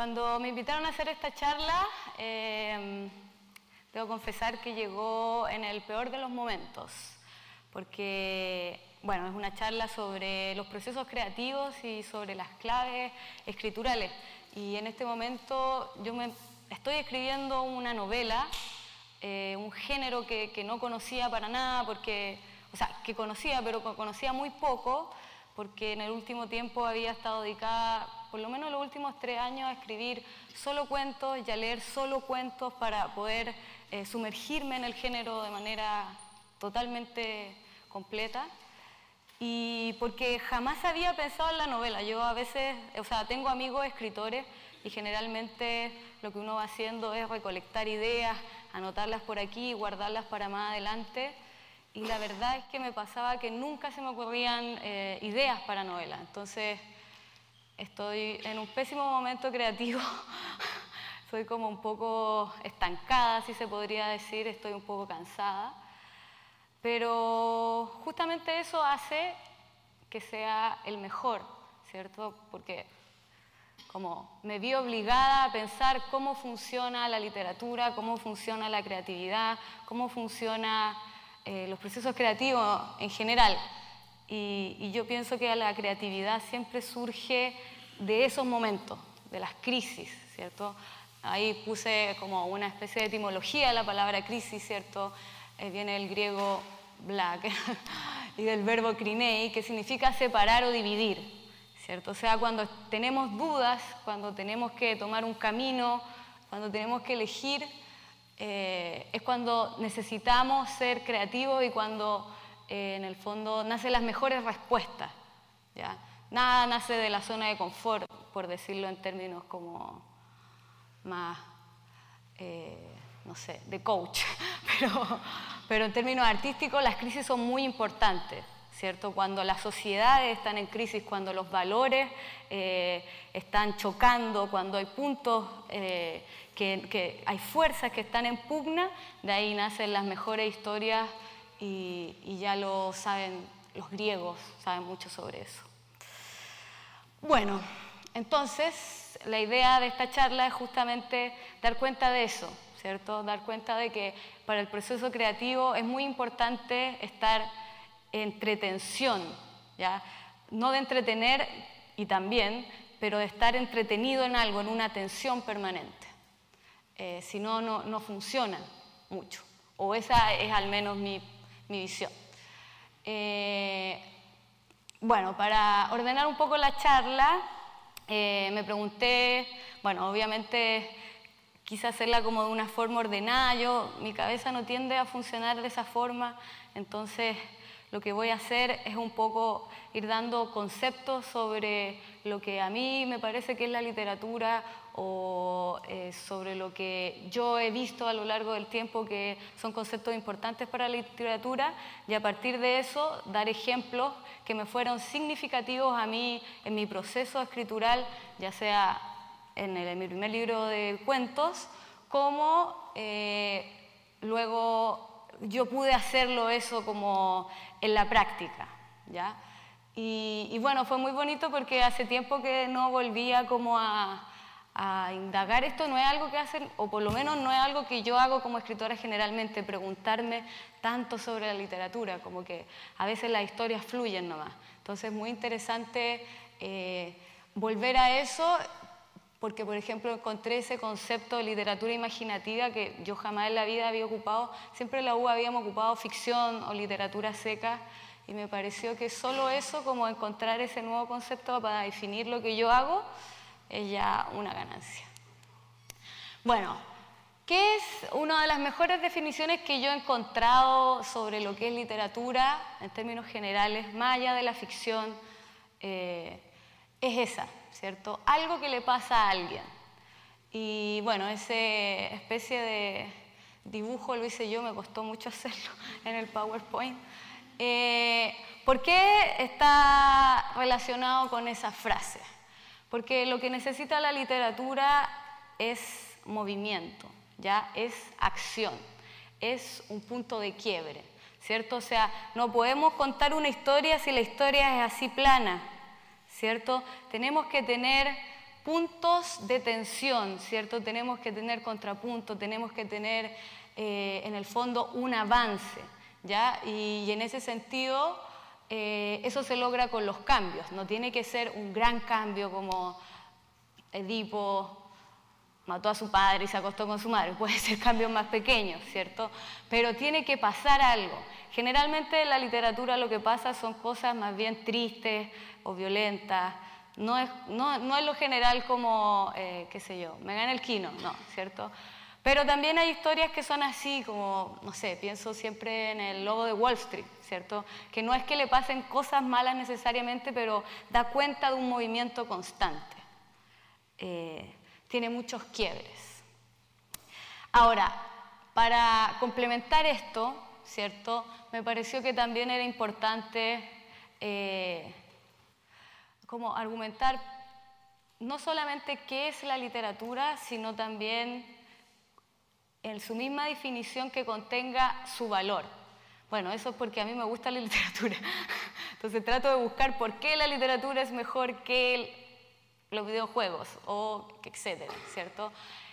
Cuando me invitaron a hacer esta charla, eh, debo confesar que llegó en el peor de los momentos, porque bueno, es una charla sobre los procesos creativos y sobre las claves escriturales. Y en este momento yo me estoy escribiendo una novela, eh, un género que, que, no conocía para nada, porque, o sea, que conocía, pero conocía muy poco, porque en el último tiempo había estado dedicada, por lo menos los últimos tres años, a escribir solo cuentos y a leer solo cuentos para poder eh, sumergirme en el género de manera totalmente completa. Y porque jamás había pensado en la novela. Yo a veces, o sea, tengo amigos escritores y generalmente lo que uno va haciendo es recolectar ideas, anotarlas por aquí guardarlas para más adelante. Y la verdad es que me pasaba que nunca se me ocurrían eh, ideas para novela. Entonces, estoy en un pésimo momento creativo. Soy como un poco estancada, si se podría decir, estoy un poco cansada. Pero justamente eso hace que sea el mejor, ¿cierto? Porque como me vi obligada a pensar cómo funciona la literatura, cómo funciona la creatividad, cómo funciona eh, los procesos creativos en general. Y, y, yo pienso que la creatividad siempre surge de esos momentos, de las crisis, ¿cierto? Ahí puse como una especie de etimología la palabra crisis, ¿cierto? Eh, viene el griego black y del verbo crinei, que significa separar o dividir. ¿cierto? O sea, cuando tenemos dudas, cuando tenemos que tomar un camino, cuando tenemos que elegir, eh, es cuando necesitamos ser creativos y cuando eh, en el fondo nacen las mejores respuestas. ¿ya? Nada nace de la zona de confort, por decirlo en términos como más, eh, no sé, de coach, pero, pero en términos artísticos las crisis son muy importantes. ¿cierto? Cuando las sociedades están en crisis, cuando los valores eh, están chocando, cuando hay puntos, eh, que, hay fuerzas que están en pugna, de ahí nacen las mejores historias y, ya lo saben los griegos, saben mucho sobre eso. Bueno, entonces la idea de esta charla es justamente dar cuenta de eso, ¿cierto? Dar cuenta de que para el proceso creativo es muy importante estar entretención, ¿ya? No de entretener y también, pero de estar entretenido en algo, en una atención permanente. Eh, si no, no funciona mucho. O esa es al menos mi, mi visión. Eh, bueno, para ordenar un poco la charla, eh, me pregunté, bueno, obviamente quise hacerla como de una forma ordenada, yo, mi cabeza no tiende a funcionar de esa forma, entonces lo que voy a hacer es un poco ir dando conceptos sobre lo que a mí me parece que es la literatura o eh, sobre lo que yo he visto a lo largo del tiempo que son conceptos importantes para la literatura y a partir de eso dar ejemplos que me fueron significativos a mí en mi proceso escritural, ya sea en, el, en mi primer libro de cuentos, como eh, luego yo pude hacerlo eso como en la práctica, ¿ya? Y, bueno, fue muy bonito porque hace tiempo que no volvía como a, indagar esto, no es algo que hacen, o por lo menos no es algo que yo hago como escritora generalmente, preguntarme tanto sobre la literatura, como que a veces las historias fluyen nomás. Entonces es muy interesante eh, volver a eso porque por ejemplo encontré ese concepto de literatura imaginativa que yo jamás en la vida había ocupado, siempre en la U habíamos ocupado ficción o literatura seca y me pareció que solo eso, como encontrar ese nuevo concepto para definir lo que yo hago, es ya una ganancia. Bueno, ¿qué es una de las mejores definiciones que yo he encontrado sobre lo que es literatura en términos generales, más allá de la ficción? Eh, es esa, ¿cierto? Algo que le pasa a alguien. Y bueno, esa especie de dibujo lo hice yo, me costó mucho hacerlo en el PowerPoint. Eh, ¿Por qué está relacionado con esa frase? Porque lo que necesita la literatura es movimiento, ya es acción, es un punto de quiebre, ¿cierto? O sea, no podemos contar una historia si la historia es así plana, ¿cierto? Tenemos que tener puntos de tensión, ¿cierto? Tenemos que tener contrapunto, tenemos que tener eh, en el fondo un avance, ¿ya? Y, en ese sentido, eh, eso se logra con los cambios, no tiene que ser un gran cambio como Edipo mató a su padre y se acostó con su madre, puede ser cambios más pequeños, ¿cierto? Pero tiene que pasar algo. Generalmente en la literatura lo que pasa son cosas más bien tristes o violentas, no es, no, no es lo general como, eh, qué sé yo, me gana el quino, no, ¿cierto? Pero también hay historias que son así, como, no sé, pienso siempre en el lobo de Wall Street, ¿cierto? Que no es que le pasen cosas malas necesariamente, pero da cuenta de un movimiento constante. Eh, tiene muchos quiebres. Ahora, para complementar esto, ¿cierto? Me pareció que también era importante eh, como argumentar no solamente qué es la literatura, sino también en su misma definición que contenga su valor. Bueno, eso es porque a mí me gusta la literatura. Entonces trato de buscar por qué la literatura es mejor que los videojuegos o etcétera, ¿cierto?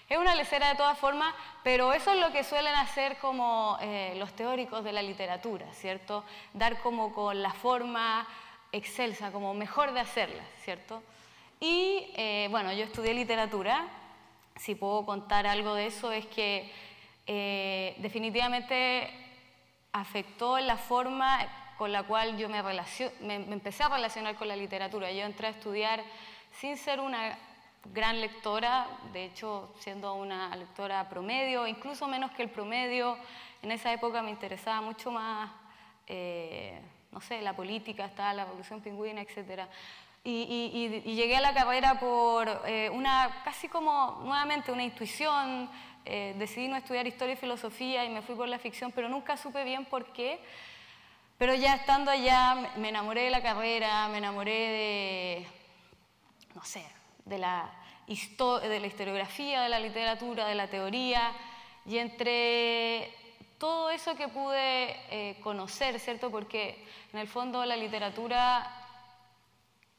Es una lecera de todas formas, pero eso es lo que suelen hacer como eh, los teóricos de la literatura, ¿cierto? Dar como con la forma excelsa, como mejor de hacerla, ¿cierto? Y eh, bueno, yo estudié literatura, si puedo contar algo de eso, es que eh, definitivamente afectó la forma con la cual yo me, me, empecé a relacionar con la literatura. Yo entré a estudiar sin ser una gran lectora, de hecho siendo una lectora promedio, incluso menos que el promedio, en esa época me interesaba mucho más eh, no sé, la política, está la revolución pingüina, etc. Y, llegué a la carrera por eh, una, casi como nuevamente una intuición, eh, decidí no estudiar historia y filosofía y me fui por la ficción, pero nunca supe bien por qué. Pero ya estando allá me enamoré de la carrera, me enamoré de, no sé, de la, de la historiografía, de la literatura, de la teoría, y entre todo eso que pude eh, conocer, ¿cierto? Porque en el fondo la literatura,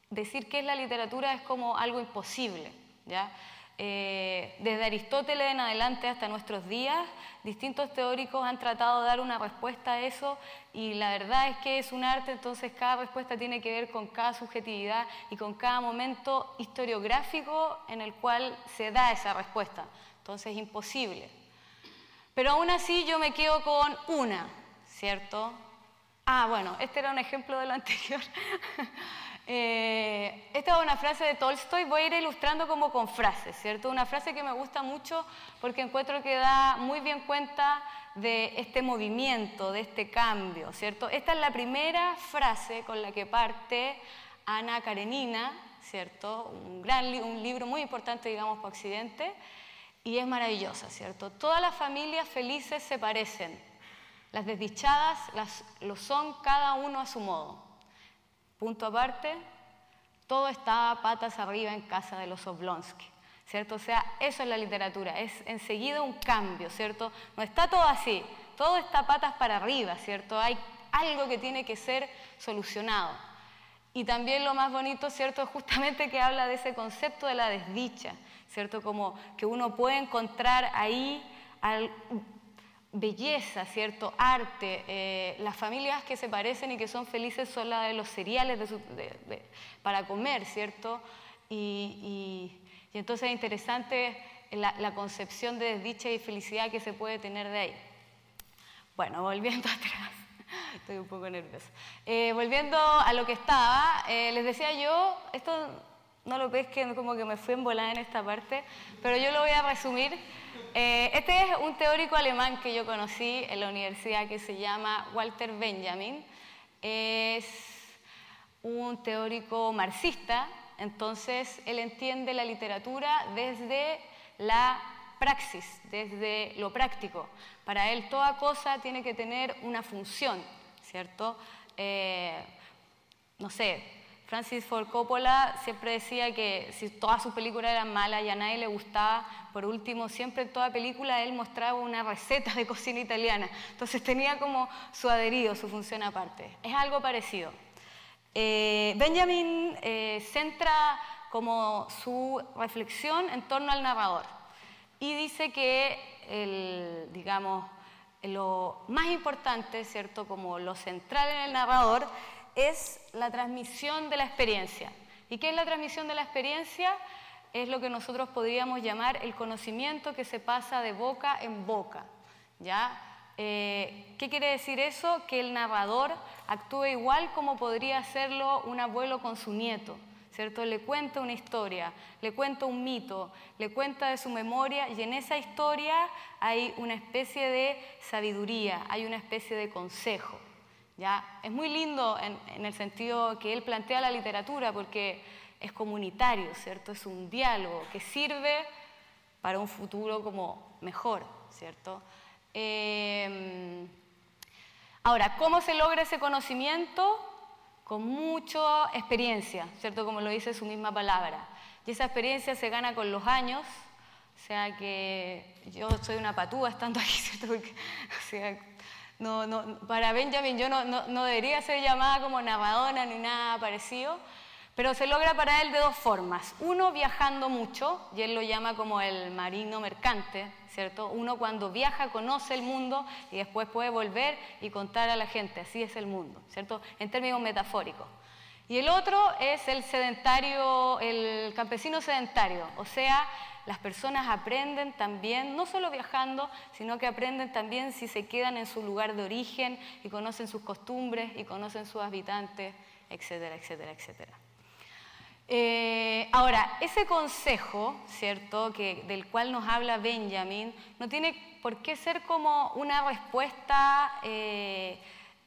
decir qué es la literatura es como algo imposible, ¿ya? Eh, desde Aristóteles en adelante hasta nuestros días, distintos teóricos han tratado de dar una respuesta a eso y la verdad es que es un arte, entonces cada respuesta tiene que ver con cada subjetividad y con cada momento historiográfico en el cual se da esa respuesta. Entonces es imposible. Pero aún así yo me quedo con una, ¿cierto? Ah, bueno, este era un ejemplo de lo anterior. Eh, esta es una frase de Tolstoy, voy a ir ilustrando como con frases, ¿cierto? Una frase que me gusta mucho porque encuentro que da muy bien cuenta de este movimiento, de este cambio, ¿cierto? Esta es la primera frase con la que parte Ana Karenina, ¿cierto? Un, gran un libro muy importante, digamos, para Occidente, y es maravillosa, ¿cierto? Todas las familias felices se parecen. Las desdichadas las, lo son cada uno a su modo. Punto aparte, todo está patas arriba en casa de los Oblonsky, ¿cierto? O sea, eso es la literatura, es enseguida un cambio, ¿cierto? No está todo así, todo está patas para arriba, ¿cierto? Hay algo que tiene que ser solucionado. Y también lo más bonito, ¿cierto?, es justamente que habla de ese concepto de la desdicha, ¿cierto? Como que uno puede encontrar ahí belleza, ¿cierto? Arte. Eh, las familias que se parecen y que son felices son las de los cereales para comer, ¿cierto? Y, entonces es interesante la, concepción de desdicha y felicidad que se puede tener de ahí. Bueno, volviendo atrás. Estoy un poco nerviosa. Eh, volviendo a lo que estaba, eh, les decía yo, esto no lo pesquen como que me fui en volada en esta parte, pero yo lo voy a resumir. Eh, este es un teórico alemán que yo conocí en la universidad que se llama Walter Benjamin. Es un teórico marxista, entonces él entiende la literatura desde la praxis, desde lo práctico. Para él toda cosa tiene que tener una función, ¿cierto? Eh, no sé, Francis Ford Coppola siempre decía que si todas sus películas eran malas y a nadie le gustaba, por último, siempre en toda película él mostraba una receta de cocina italiana. Entonces tenía como su adherido, su función aparte. Es algo parecido. Eh, Benjamin eh, centra como su reflexión en torno al narrador. Y dice que, el, digamos, lo más importante, ¿cierto? Como lo central en el narrador, es la transmisión de la experiencia. ¿Y qué es la transmisión de la experiencia? Es lo que nosotros podríamos llamar el conocimiento que se pasa de boca en boca. ¿ya? Eh, ¿Qué quiere decir eso? Que el narrador actúe igual como podría hacerlo un abuelo con su nieto. ¿cierto? Le cuenta una historia, le cuenta un mito, le cuenta de su memoria y en esa historia hay una especie de sabiduría, hay una especie de consejo. ¿Ya? Es muy lindo en, el sentido que él plantea la literatura porque es comunitario, ¿cierto? Es un diálogo que sirve para un futuro como mejor, ¿cierto? Em, ahora, ¿cómo se logra ese conocimiento? con mucha experiencia, ¿cierto? Como lo dice su misma palabra. Y esa experiencia se gana con los años, o sea que yo soy una patúa estando aquí, ¿cierto? Porque, o sea, no, no, para Benjamin yo no, no, debería ser llamada como narradora ni nada parecido, pero se logra para él de dos formas. Uno, viajando mucho, y él lo llama como el marino mercante, ¿cierto? Uno cuando viaja conoce el mundo y después puede volver y contar a la gente, así es el mundo, ¿cierto? En términos metafóricos. Y el otro es el sedentario, el campesino sedentario, o sea, las personas aprenden también, no solo viajando, sino que aprenden también si se quedan en su lugar de origen y conocen sus costumbres y conocen sus habitantes, etcétera, etcétera, etcétera. Eh, ahora, ese consejo, ¿cierto?, que, del cual nos habla Benjamin, no tiene por qué ser como una respuesta, eh,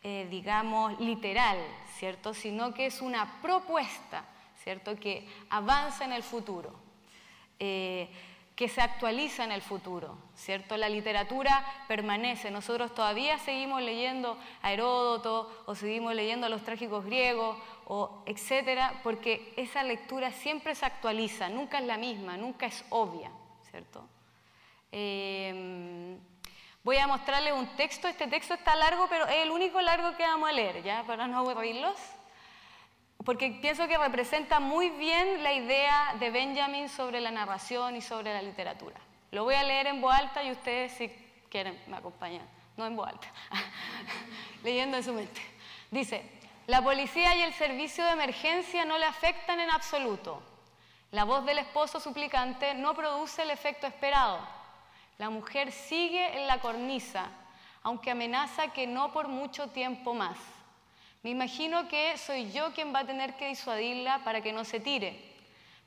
eh, digamos, literal, ¿cierto?, sino que es una propuesta, ¿cierto?, que avanza en el futuro que se actualiza en el futuro, ¿cierto? La literatura permanece, nosotros todavía seguimos leyendo a Heródoto o seguimos leyendo a los trágicos griegos o etcétera, porque esa lectura siempre se actualiza, nunca es la misma, nunca es obvia, ¿cierto? Em, voy a mostrarles un texto, este texto está largo, pero es el único largo que vamos a leer, ¿ya? Para no aburrirlos porque pienso que representa muy bien la idea de Benjamin sobre la narración y sobre la literatura. Lo voy a leer en voz alta y ustedes si quieren me acompañan, no en voz alta, leyendo en su mente. Dice, la policía y el servicio de emergencia no le afectan en absoluto. La voz del esposo suplicante no produce el efecto esperado. La mujer sigue en la cornisa, aunque amenaza que no por mucho tiempo más. Me imagino que soy yo quien va a tener que disuadirla para que no se tire.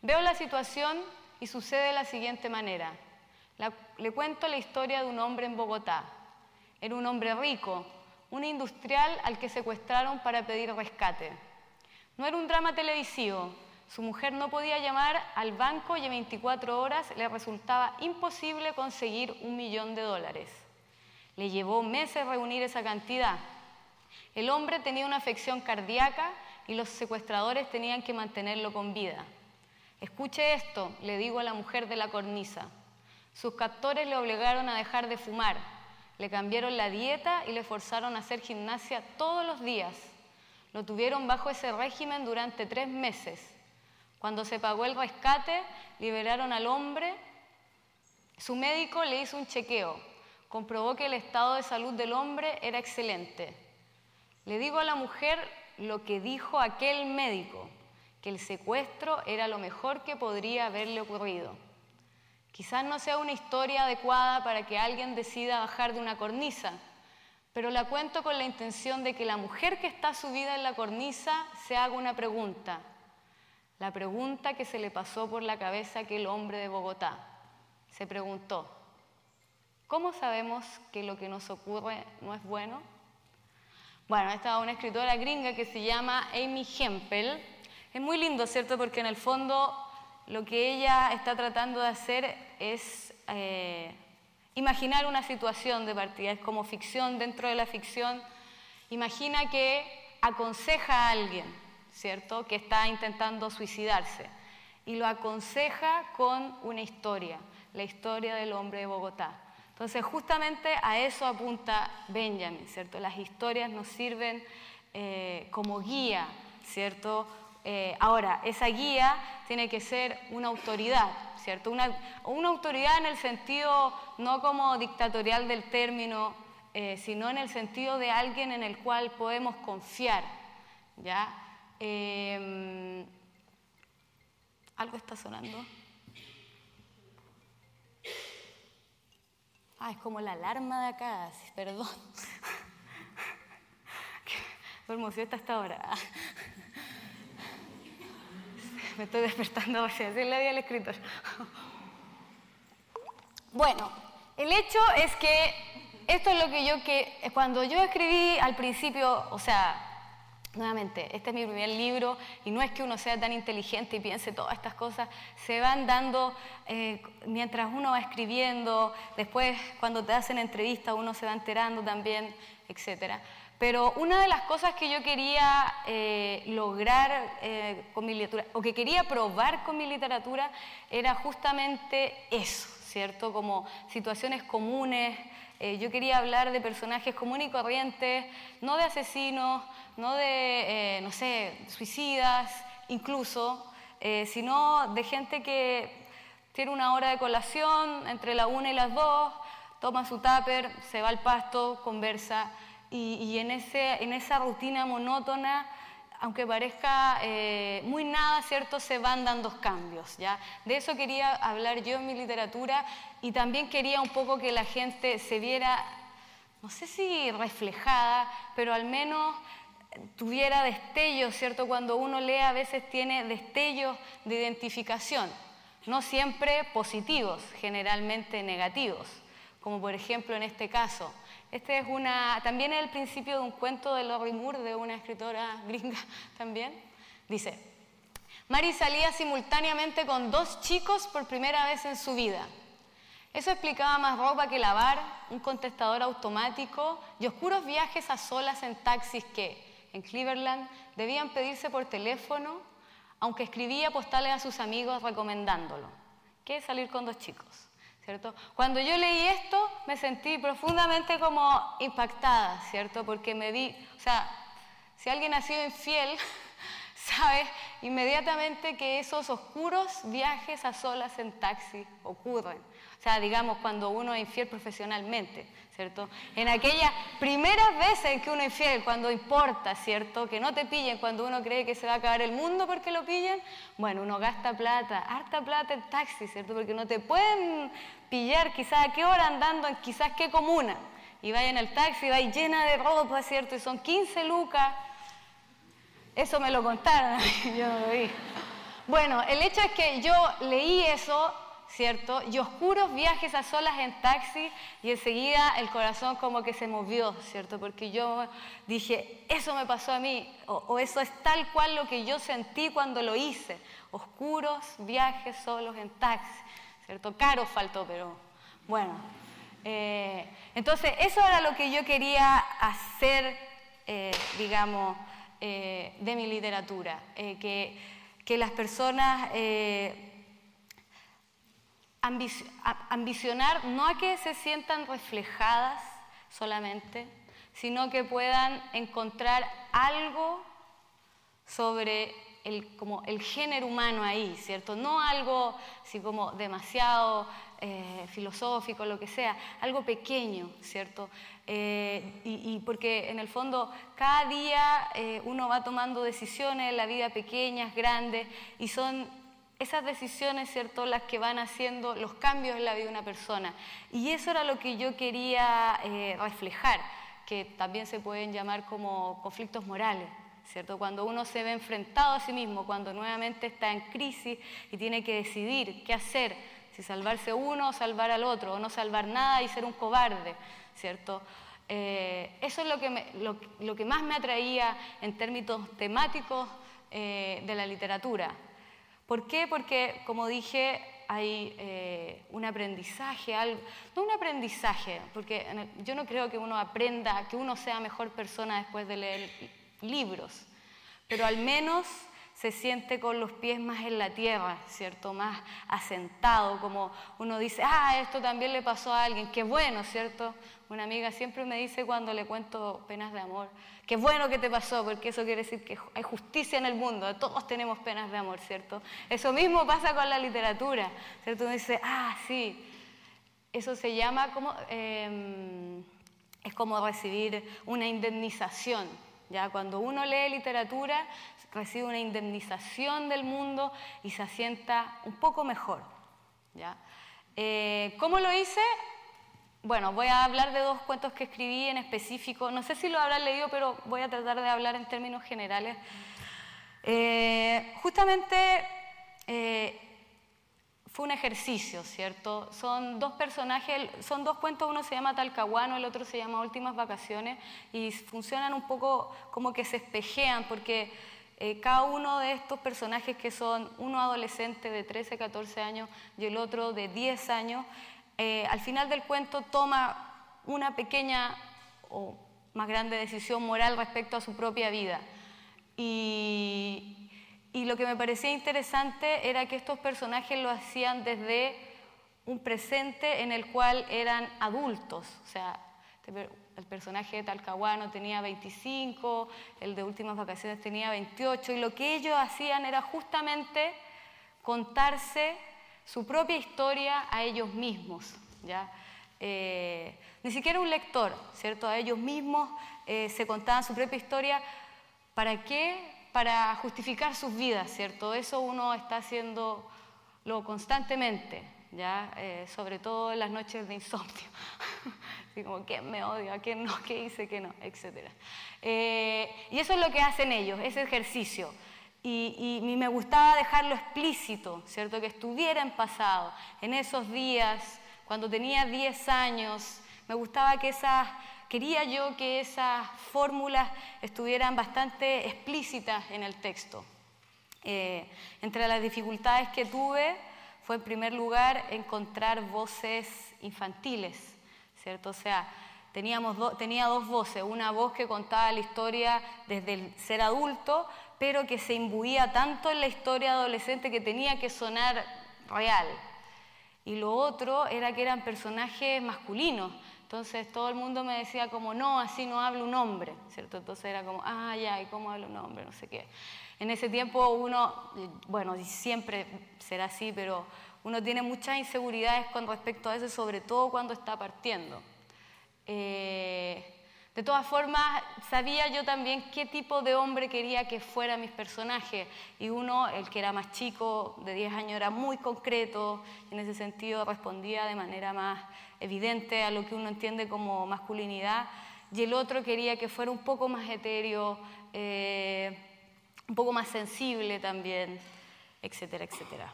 Veo la situación y sucede de la siguiente manera. le cuento la historia de un hombre en Bogotá. Era un hombre rico, un industrial al que secuestraron para pedir rescate. No era un drama televisivo. Su mujer no podía llamar al banco y en 24 horas le resultaba imposible conseguir un millón de dólares. Le llevó meses reunir esa cantidad el hombre tenía una afección cardíaca y los secuestradores tenían que mantenerlo con vida. Escuche esto, le digo a la mujer de la cornisa. Sus captores le obligaron a dejar de fumar, le cambiaron la dieta y le forzaron a hacer gimnasia todos los días. Lo tuvieron bajo ese régimen durante tres meses. Cuando se pagó el rescate, liberaron al hombre. Su médico le hizo un chequeo. Comprobó que el estado de salud del hombre era excelente. Le digo a la mujer lo que dijo aquel médico, que el secuestro era lo mejor que podría haberle ocurrido. Quizás no sea una historia adecuada para que alguien decida bajar de una cornisa, pero la cuento con la intención de que la mujer que está subida en la cornisa se haga una pregunta, la pregunta que se le pasó por la cabeza a aquel hombre de Bogotá. Se preguntó, ¿cómo sabemos que lo que nos ocurre no es bueno? Bueno, esta es una escritora gringa que se llama Amy Hempel. Es muy lindo, ¿cierto? Porque en el fondo lo que ella está tratando de hacer es eh, imaginar una situación de partida, es como ficción dentro de la ficción. Imagina que aconseja a alguien, ¿cierto? Que está intentando suicidarse y lo aconseja con una historia, la historia del hombre de Bogotá. Entonces, justamente a eso apunta Benjamin, ¿cierto? Las historias nos sirven eh, como guía, ¿cierto? Eh, ahora, esa guía tiene que ser una autoridad, ¿cierto? Una, autoridad en el sentido no como dictatorial del término, eh, sino en el sentido de alguien en el cual podemos confiar, ¿ya? ¿Algo está sonando? Ah, es como la alarma de acá, perdón. Duermo hasta esta hora. Me estoy despertando, así es la vida del escritor. Bueno, el hecho es que esto es lo que yo que cuando yo escribí al principio, o sea, Nuevamente, este es mi primer libro y no es que uno sea tan inteligente y piense todas estas cosas, se van dando eh, mientras uno va escribiendo, después cuando te hacen entrevistas uno se va enterando también, etc. Pero una de las cosas que yo quería eh, lograr eh, con mi literatura, o que quería probar con mi literatura, era justamente eso, ¿cierto? Como situaciones comunes, eh, yo quería hablar de personajes comunes y corrientes, no de asesinos, no de, eh, no sé, suicidas incluso, eh, sino de gente que tiene una hora de colación entre la una y las dos, toma su tupper, se va al pasto, conversa, y, en, ese, en esa rutina monótona aunque parezca eh, muy nada, ¿cierto? Se van dando cambios, ¿ya? De eso quería hablar yo en mi literatura y también quería un poco que la gente se viera, no sé si reflejada, pero al menos tuviera destellos, ¿cierto? Cuando uno lee a veces tiene destellos de identificación, no siempre positivos, generalmente negativos, como por ejemplo en este caso. Este es una, también el principio de un cuento de Lori Moore, de una escritora gringa también. Dice, Mary salía simultáneamente con dos chicos por primera vez en su vida. Eso explicaba más ropa que lavar, un contestador automático y oscuros viajes a solas en taxis que, en Cleveland, debían pedirse por teléfono, aunque escribía postales a sus amigos recomendándolo. ¿Qué es salir con dos chicos? Cuando yo leí esto me sentí profundamente como impactada, ¿cierto? Porque me vi, o sea, si alguien ha sido infiel, sabe inmediatamente que esos oscuros viajes a solas en taxi ocurren. Sea, digamos, cuando uno es infiel profesionalmente, ¿cierto? En aquellas primeras veces que uno es infiel, cuando importa, ¿cierto? Que no te pillen cuando uno cree que se va a acabar el mundo porque lo pillen, bueno, uno gasta plata, harta plata en taxi, ¿cierto? Porque no te pueden pillar quizás a qué hora andando en quizás qué comuna. Y vaya en el taxi, va llena de ropa, ¿cierto? Y son 15 lucas. Eso me lo contaron, yo no lo vi. Bueno, el hecho es que yo leí eso ¿cierto? Y oscuros viajes a solas en taxi y enseguida el corazón como que se movió, ¿cierto? Porque yo dije, eso me pasó a mí, o, eso es tal cual lo que yo sentí cuando lo hice. Oscuros viajes solos en taxi, ¿cierto? Caro faltó, pero bueno. Eh, entonces, eso era lo que yo quería hacer, eh, digamos, eh, de mi literatura, que, que, las personas ambicionar no a que se sientan reflejadas solamente, sino que puedan encontrar algo sobre el, como el género humano ahí, ¿cierto? No algo así como demasiado eh, filosófico, lo que sea, algo pequeño, ¿cierto? Eh, y, porque en el fondo cada día eh, uno va tomando decisiones la vida pequeñas, grandes, y son esas decisiones, ¿cierto?, las que van haciendo los cambios en la vida de una persona. Y eso era lo que yo quería eh, reflejar, que también se pueden llamar como conflictos morales, ¿cierto? Cuando uno se ve enfrentado a sí mismo, cuando nuevamente está en crisis y tiene que decidir qué hacer, si salvarse uno o salvar al otro, o no salvar nada y ser un cobarde, ¿cierto? Eh, eso es lo que, lo, que más me atraía en términos temáticos eh, de la literatura, ¿Por qué? Porque, como dije, hay eh, un aprendizaje, algo, no un aprendizaje, porque yo no creo que uno aprenda, que uno sea mejor persona después de leer libros, pero al menos se siente con los pies más en la tierra, ¿cierto? Más asentado, como uno dice, ah, esto también le pasó a alguien, qué bueno, ¿cierto? Una amiga siempre me dice cuando le cuento penas de amor, qué bueno que te pasó, porque eso quiere decir que hay justicia en el mundo, todos tenemos penas de amor, ¿cierto? Eso mismo pasa con la literatura, ¿cierto? Uno dice, ah, sí, eso se llama como... Em, es como recibir una indemnización. ¿ya? Cuando uno lee literatura, recibe una indemnización del mundo y se asienta un poco mejor. ¿ya? Eh, ¿Cómo lo hice? Bueno, voy a hablar de dos cuentos que escribí en específico. No sé si lo habrán leído, pero voy a tratar de hablar en términos generales. Eh, justamente eh, fue un ejercicio, ¿cierto? Son dos personajes, son dos cuentos, uno se llama Talcahuano, el otro se llama Últimas Vacaciones, y funcionan un poco como que se espejean, porque eh, cada uno de estos personajes que son uno adolescente de 13, 14 años y el otro de 10 años, eh, al final del cuento toma una pequeña o más grande decisión moral respecto a su propia vida. Y, y lo que me parecía interesante era que estos personajes lo hacían desde un presente en el cual eran adultos. O sea, este el personaje de Talcahuano tenía 25, el de Últimas Vacaciones tenía 28, y lo que ellos hacían era justamente contarse su propia historia a ellos mismos. ¿ya? Eh, ni siquiera un lector, ¿cierto? A ellos mismos eh, se contaban su propia historia. ¿Para qué? para justificar sus vidas, ¿cierto? Eso uno está haciéndolo constantemente, ¿ya? Eh, sobre todo en las noches de insomnio. Así como, ¿quién me odia? ¿Quién no? ¿Qué hice? ¿Qué no? Etcétera. Eh, y eso es lo que hacen ellos, ese ejercicio. Y, y, me gustaba dejarlo explícito, ¿cierto? Que estuviera en pasado, en esos días, cuando tenía 10 años, me gustaba que esas quería yo que esas fórmulas estuvieran bastante explícitas en el texto. Eh, entre las dificultades que tuve fue en primer lugar encontrar voces infantiles, ¿cierto? O sea, teníamos tenía dos voces, una voz que contaba la historia desde el ser adulto, pero que se imbuía tanto en la historia adolescente que tenía que sonar real. Y lo otro era que eran personajes masculinos, entonces todo el mundo me decía como, no, así no habla un hombre, ¿cierto? Entonces era como, ah, ya, ¿y cómo habla un hombre? No sé qué. En ese tiempo uno, bueno, siempre será así, pero uno tiene muchas inseguridades con respecto a eso, sobre todo cuando está partiendo. Eh, de todas formas, sabía yo también qué tipo de hombre quería que fueran mis personajes. Y uno, el que era más chico, de 10 años, era muy concreto, en ese sentido respondía de manera más evidente a lo que uno entiende como masculinidad. Y el otro quería que fuera un poco más etéreo, eh, un poco más sensible también, etcétera, etcétera.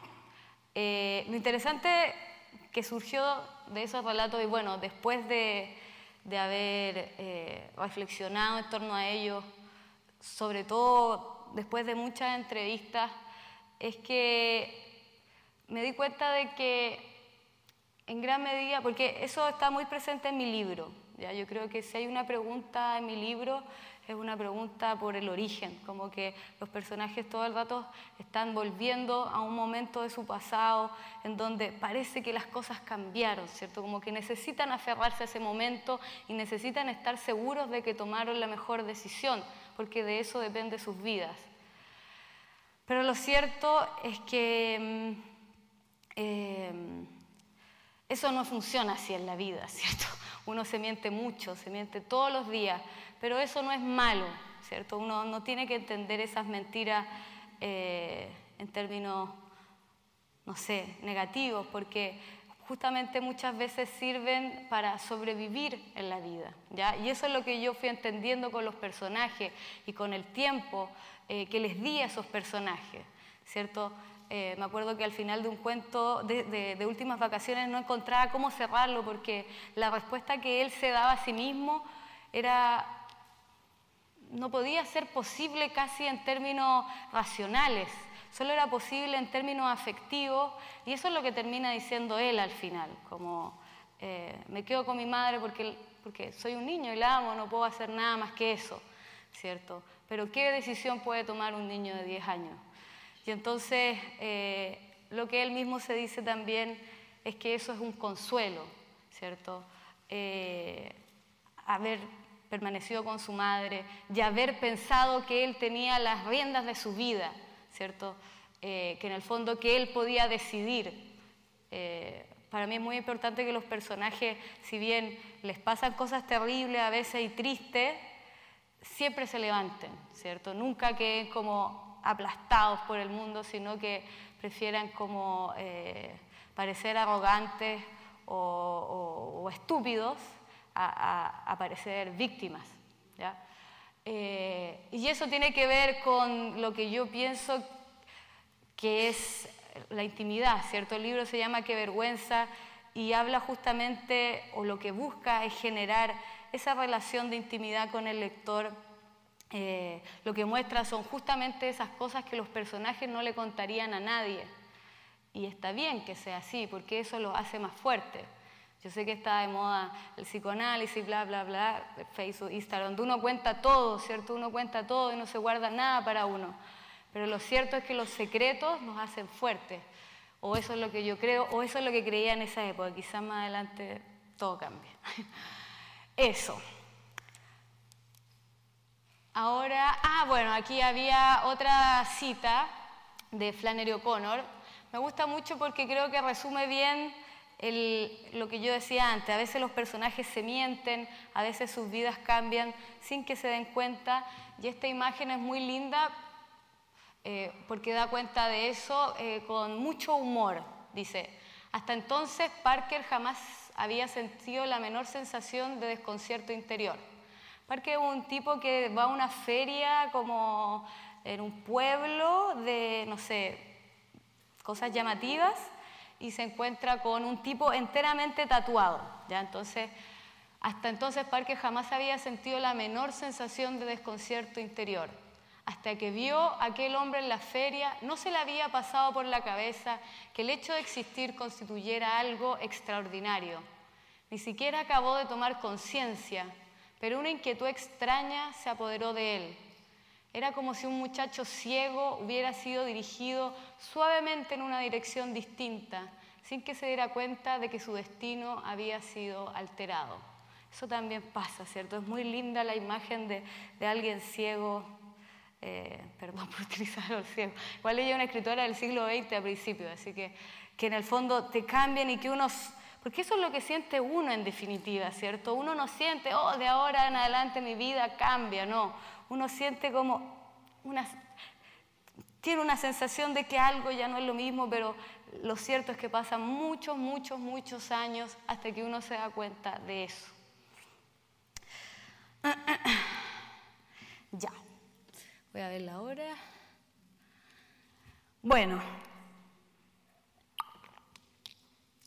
Eh, lo interesante que surgió de esos relatos, y bueno, después de de haber eh, reflexionado en torno a ello, sobre todo después de muchas entrevistas, es que me di cuenta de que en gran medida, porque eso está muy presente en mi libro, ¿ya? yo creo que si hay una pregunta en mi libro es una pregunta por el origen, como que los personajes todo el rato están volviendo a un momento de su pasado en donde parece que las cosas cambiaron, ¿cierto? Como que necesitan aferrarse a ese momento y necesitan estar seguros de que tomaron la mejor decisión, porque de eso depende sus vidas. Pero lo cierto es que mm, em, eso no funciona así en la vida, ¿cierto? Uno se miente mucho, se miente todos los días, pero eso no es malo, ¿cierto? Uno no tiene que entender esas mentiras eh, en términos, no sé, negativos, porque justamente muchas veces sirven para sobrevivir en la vida. ¿ya? Y eso es lo que yo fui entendiendo con los personajes y con el tiempo eh, que les di a esos personajes. ¿cierto? Eh, me acuerdo que al final de un cuento de, de, últimas vacaciones no encontraba cómo cerrarlo porque la respuesta que él se daba a sí mismo era no podía ser posible casi en términos racionales, solo era posible en términos afectivos y eso es lo que termina diciendo él al final, como eh, me quedo con mi madre porque, porque soy un niño y la amo, no puedo hacer nada más que eso, ¿cierto? Pero ¿qué decisión puede tomar un niño de 10 años? Y entonces eh, lo que él mismo se dice también es que eso es un consuelo, ¿cierto? Eh, haber permanecido con su madre y haber pensado que él tenía las riendas de su vida, ¿cierto? Eh, que en el fondo que él podía decidir. para mí es muy importante que los personajes, si bien les pasan cosas terribles a veces y tristes, siempre se levanten, ¿cierto? Nunca queden como aplastados por el mundo, sino que prefieran como eh, parecer arrogantes o, estúpidos a, parecer víctimas. Eh, y eso tiene que ver con lo que yo pienso que es la intimidad, ¿cierto? El libro se llama Qué vergüenza y habla justamente, o lo que busca es generar esa relación de intimidad con el lector. Eh, lo que muestra son justamente esas cosas que los personajes no le contarían a nadie. Y está bien que sea así, porque eso lo hace más fuerte. Yo sé que está de moda el psicoanálisis, bla, bla, bla, Facebook, Instagram, donde uno cuenta todo, ¿cierto? Uno cuenta todo y no se guarda nada para uno. Pero lo cierto es que los secretos nos hacen fuertes. O eso es lo que yo creo, o eso es lo que creía en esa época. Quizás más adelante todo cambie. Eso. Ahora, ah, bueno, aquí había otra cita de Flannery O'Connor. Me gusta mucho porque creo que resume bien lo que yo decía antes. A veces los personajes se mienten, a veces sus vidas cambian sin que se den cuenta. Y esta imagen es muy linda eh, porque da cuenta de eso eh, con mucho humor. Dice, hasta entonces Parker jamás había sentido la menor sensación de desconcierto interior. Parker es un tipo que va a una feria como en un pueblo de, no sé, cosas llamativas y se encuentra con un tipo enteramente tatuado. ¿ya? Entonces, hasta entonces Parker jamás había sentido la menor sensación de desconcierto interior. Hasta que vio a aquel hombre en la feria, no se le había pasado por la cabeza que el hecho de existir constituyera algo extraordinario. Ni siquiera acabó de tomar conciencia, pero una inquietud extraña se apoderó de él. Era como si un muchacho ciego hubiera sido dirigido suavemente en una dirección distinta, sin que se diera cuenta de que su destino había sido alterado. Eso también pasa, ¿cierto? Es muy linda la imagen de, de alguien ciego eh, perdón por utilizar el ciego, igual ella es una escritora del siglo XX a principio, así que que en el fondo te cambien y que uno, porque eso es lo que siente uno en definitiva, ¿cierto? Uno no siente, oh, de ahora en adelante mi vida cambia, no, uno siente como una, tiene una sensación de que algo ya no es lo mismo, pero lo cierto es que pasan muchos, muchos, muchos años hasta que uno se da cuenta de eso. ya. Voy a ver la hora. Bueno,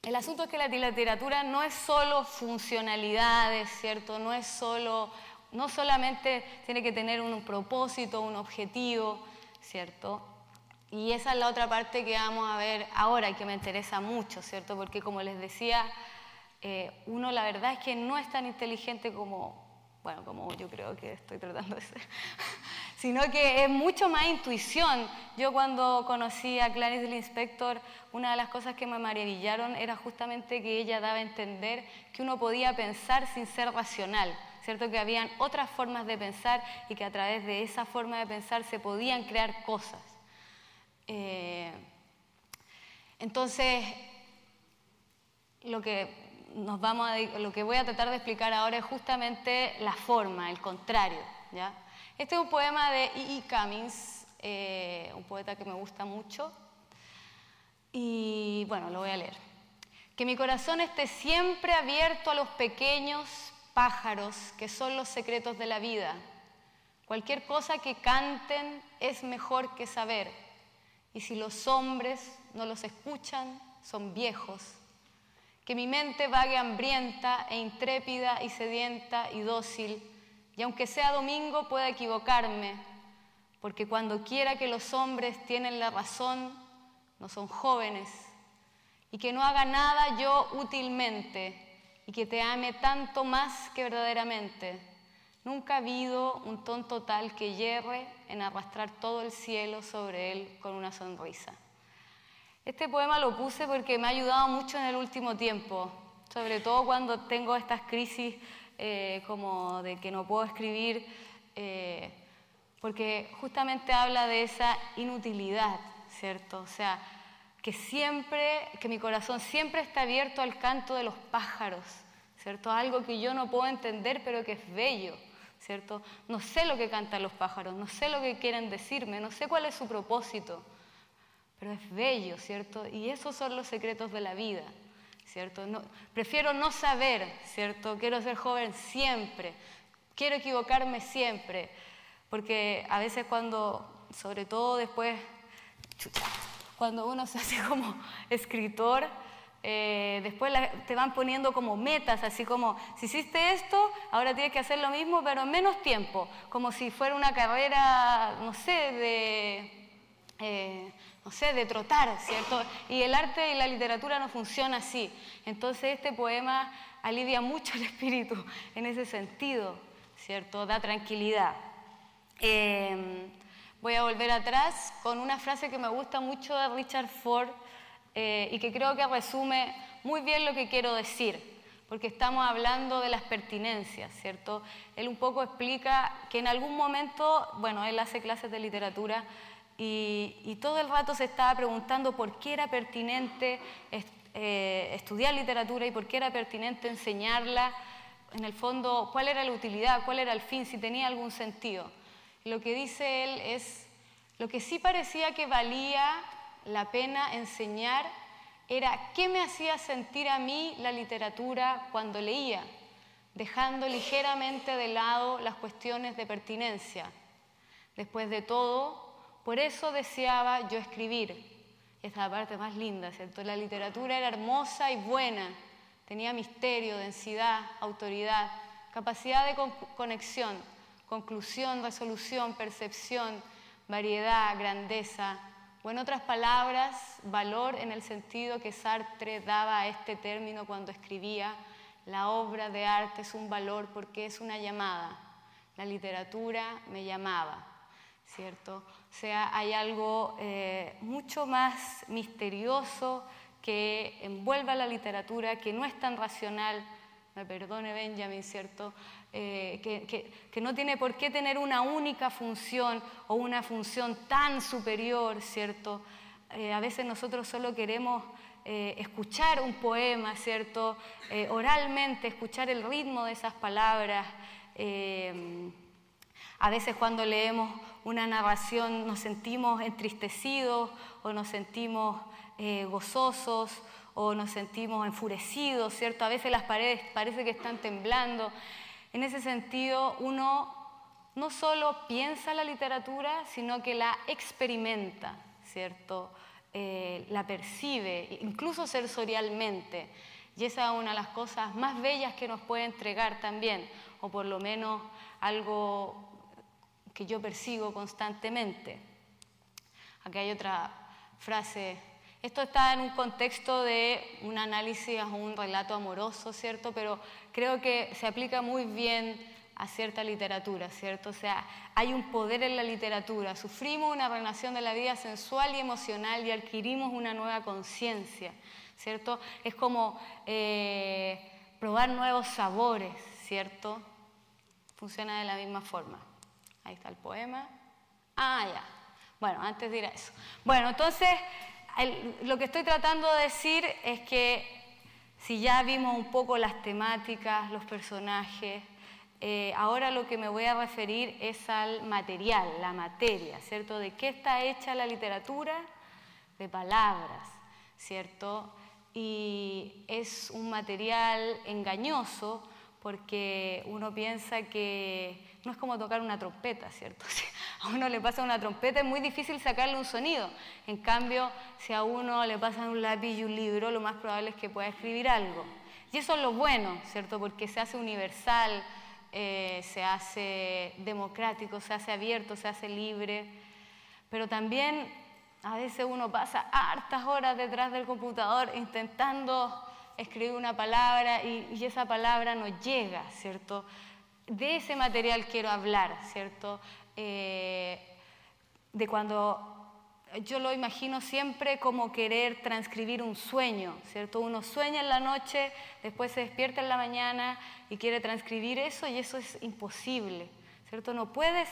el asunto es que la literatura no es solo funcionalidades, ¿cierto? No es solo, no solamente tiene que tener un propósito, un objetivo, ¿cierto? Y esa es la otra parte que vamos a ver ahora y que me interesa mucho, ¿cierto? Porque como les decía, eh, uno la verdad es que no es tan inteligente como, bueno, como yo creo que estoy tratando de ser, sino que es mucho más intuición. Yo cuando conocí a Clarice del Inspector, una de las cosas que me maravillaron era justamente que ella daba a entender que uno podía pensar sin ser racional, ¿cierto? Que habían otras formas de pensar y que a través de esa forma de pensar se podían crear cosas. Eh, entonces, lo que nos vamos lo que voy a tratar de explicar ahora es justamente la forma, el contrario. Este es un poema de E. E. Cummings, eh, un poeta que me gusta mucho. Y bueno, lo voy a leer. Que mi corazón esté siempre abierto a los pequeños pájaros que son los secretos de la vida. Cualquier cosa que canten es mejor que saber. Y si los hombres no los escuchan, son viejos que mi mente vague hambrienta e intrépida y sedienta y dócil, y aunque sea domingo pueda equivocarme, porque cuando quiera que los hombres tienen la razón, no son jóvenes, y que no haga nada yo útilmente, y que te ame tanto más que verdaderamente, Nunca ha habido un tonto tal que yerre en arrastrar todo el cielo sobre él con una sonrisa. Este poema lo puse porque me ha ayudado mucho en el último tiempo, sobre todo cuando tengo estas crisis eh, como de que no puedo escribir, eh, porque justamente habla de esa inutilidad, ¿cierto? O sea, que siempre, que mi corazón siempre está abierto al canto de los pájaros, ¿cierto? Algo que yo no puedo entender, pero que es bello. ¿cierto? No sé lo que cantan los pájaros, no sé lo que quieren decirme, no sé cuál es su propósito, pero es bello, ¿cierto? Y esos son los secretos de la vida, ¿cierto? prefiero no saber, ¿cierto? Quiero ser joven siempre, quiero equivocarme siempre, porque a veces cuando, sobre todo después, cuando uno se hace como escritor, eh, después te van poniendo como metas, así como, si hiciste esto, ahora tienes que hacer lo mismo, pero en menos tiempo, como si fuera una carrera, no sé, de, eh, no sé, de trotar, ¿cierto? Y el arte y la literatura no funciona así. Entonces este poema alivia mucho el espíritu en ese sentido, ¿cierto? Da tranquilidad. Em, voy a volver atrás con una frase que me gusta mucho de Richard Ford, eh, y que creo que resume muy bien lo que quiero decir, porque estamos hablando de las pertinencias, ¿cierto? Él un poco explica que en algún momento, bueno, él hace clases de literatura y, todo el rato se estaba preguntando por qué era pertinente eh, estudiar literatura y por qué era pertinente enseñarla, en el fondo, cuál era la utilidad, cuál era el fin, si tenía algún sentido. Lo que dice él es, lo que sí parecía que valía la pena enseñar era qué me hacía sentir a mí la literatura cuando leía, dejando ligeramente de lado las cuestiones de pertinencia. Después de todo, por eso deseaba yo escribir. Esta es la parte más linda, ¿cierto? La literatura era hermosa y buena, tenía misterio, densidad, autoridad, capacidad de conexión, conclusión, resolución, percepción, variedad, grandeza, o en otras palabras, valor en el sentido que Sartre daba a este término cuando escribía, la obra de arte es un valor porque es una llamada. La literatura me llamaba, ¿cierto? O sea, hay algo eh, mucho más misterioso que envuelve a la literatura, que no es tan racional, me perdone Benjamin, ¿cierto? Eh, que, no tiene por qué tener una única función o una función tan superior, ¿cierto? Eh, a veces nosotros solo queremos escuchar un poema, ¿cierto? oralmente, escuchar el ritmo de esas palabras. A veces cuando leemos una narración nos sentimos entristecidos o nos sentimos gozosos o nos sentimos enfurecidos, ¿cierto? A veces las paredes parece que están temblando. En ese sentido, uno no solo piensa la literatura, sino que la experimenta, ¿cierto? Eh, la percibe, incluso sensorialmente. Y esa es una de las cosas más bellas que nos puede entregar también, o por lo menos algo que yo persigo constantemente. Aquí hay otra frase esto está en un contexto de un análisis o un relato amoroso, ¿cierto? Pero creo que se aplica muy bien a cierta literatura, ¿cierto? O sea, hay un poder en la literatura. Sufrimos una relación de la vida sensual y emocional y adquirimos una nueva conciencia, ¿cierto? Es como eh, probar nuevos sabores, ¿cierto? Funciona de la misma forma. Ahí está el poema. Ah, ya. Bueno, antes de eso. Bueno, entonces lo que estoy tratando de decir es que si ya vimos un poco las temáticas, los personajes, eh, ahora lo que me voy a referir es al material, la materia, ¿cierto? ¿De qué está hecha la literatura? De palabras, ¿cierto? Y es un material engañoso porque uno piensa que no es como tocar una trompeta, ¿cierto? Si a uno le pasa una trompeta es muy difícil sacarle un sonido. En cambio, si a uno le pasa un lápiz y un libro, lo más probable es que pueda escribir algo. Y eso es lo bueno, ¿cierto? Porque se hace universal, eh, se hace democrático, se hace abierto, se hace libre. Pero también a veces uno pasa hartas horas detrás del computador intentando escribir una palabra y, esa palabra no llega, ¿cierto? de ese material quiero hablar, ¿cierto? Eh, de cuando yo lo imagino siempre como querer transcribir un sueño, ¿cierto? Uno sueña en la noche, después se despierta en la mañana y quiere transcribir eso y eso es imposible, ¿cierto? No puedes,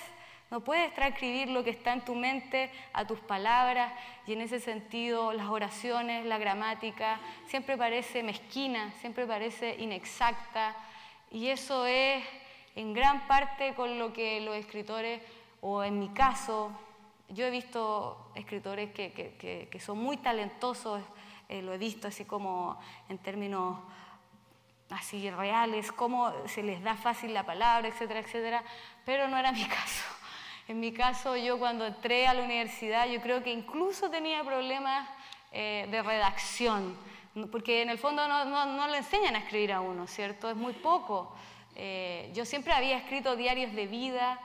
no puedes transcribir lo que está en tu mente a tus palabras y en ese sentido las oraciones, la gramática, siempre parece mezquina, siempre parece inexacta y eso es en gran parte con lo que los escritores, o en mi caso, yo he visto escritores que, son muy talentosos, eh, lo he visto así como en términos así reales, cómo se les da fácil la palabra, etcétera, etcétera, pero no era mi caso. En mi caso, yo cuando entré a la universidad, yo creo que incluso tenía problemas eh, de redacción, porque en el fondo no, no, le enseñan a escribir a uno, ¿cierto? Es muy poco. Eh, yo siempre había escrito diarios de vida,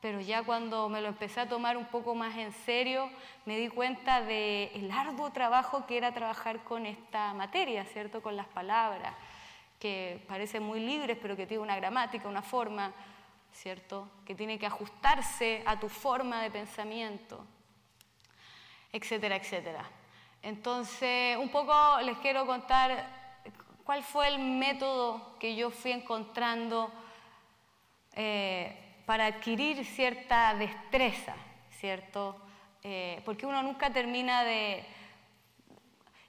pero ya cuando me lo empecé a tomar un poco más en serio, me di cuenta del arduo trabajo que era trabajar con esta materia, ¿cierto? Con las palabras, que parecen muy libres, pero que tienen una gramática, una forma, ¿cierto? Que tiene que ajustarse a tu forma de pensamiento, etcétera, etcétera. Entonces, un poco les quiero contar cuál fue el método que yo fui encontrando. Eh, para adquirir cierta destreza, ¿cierto? Eh, porque uno nunca termina de...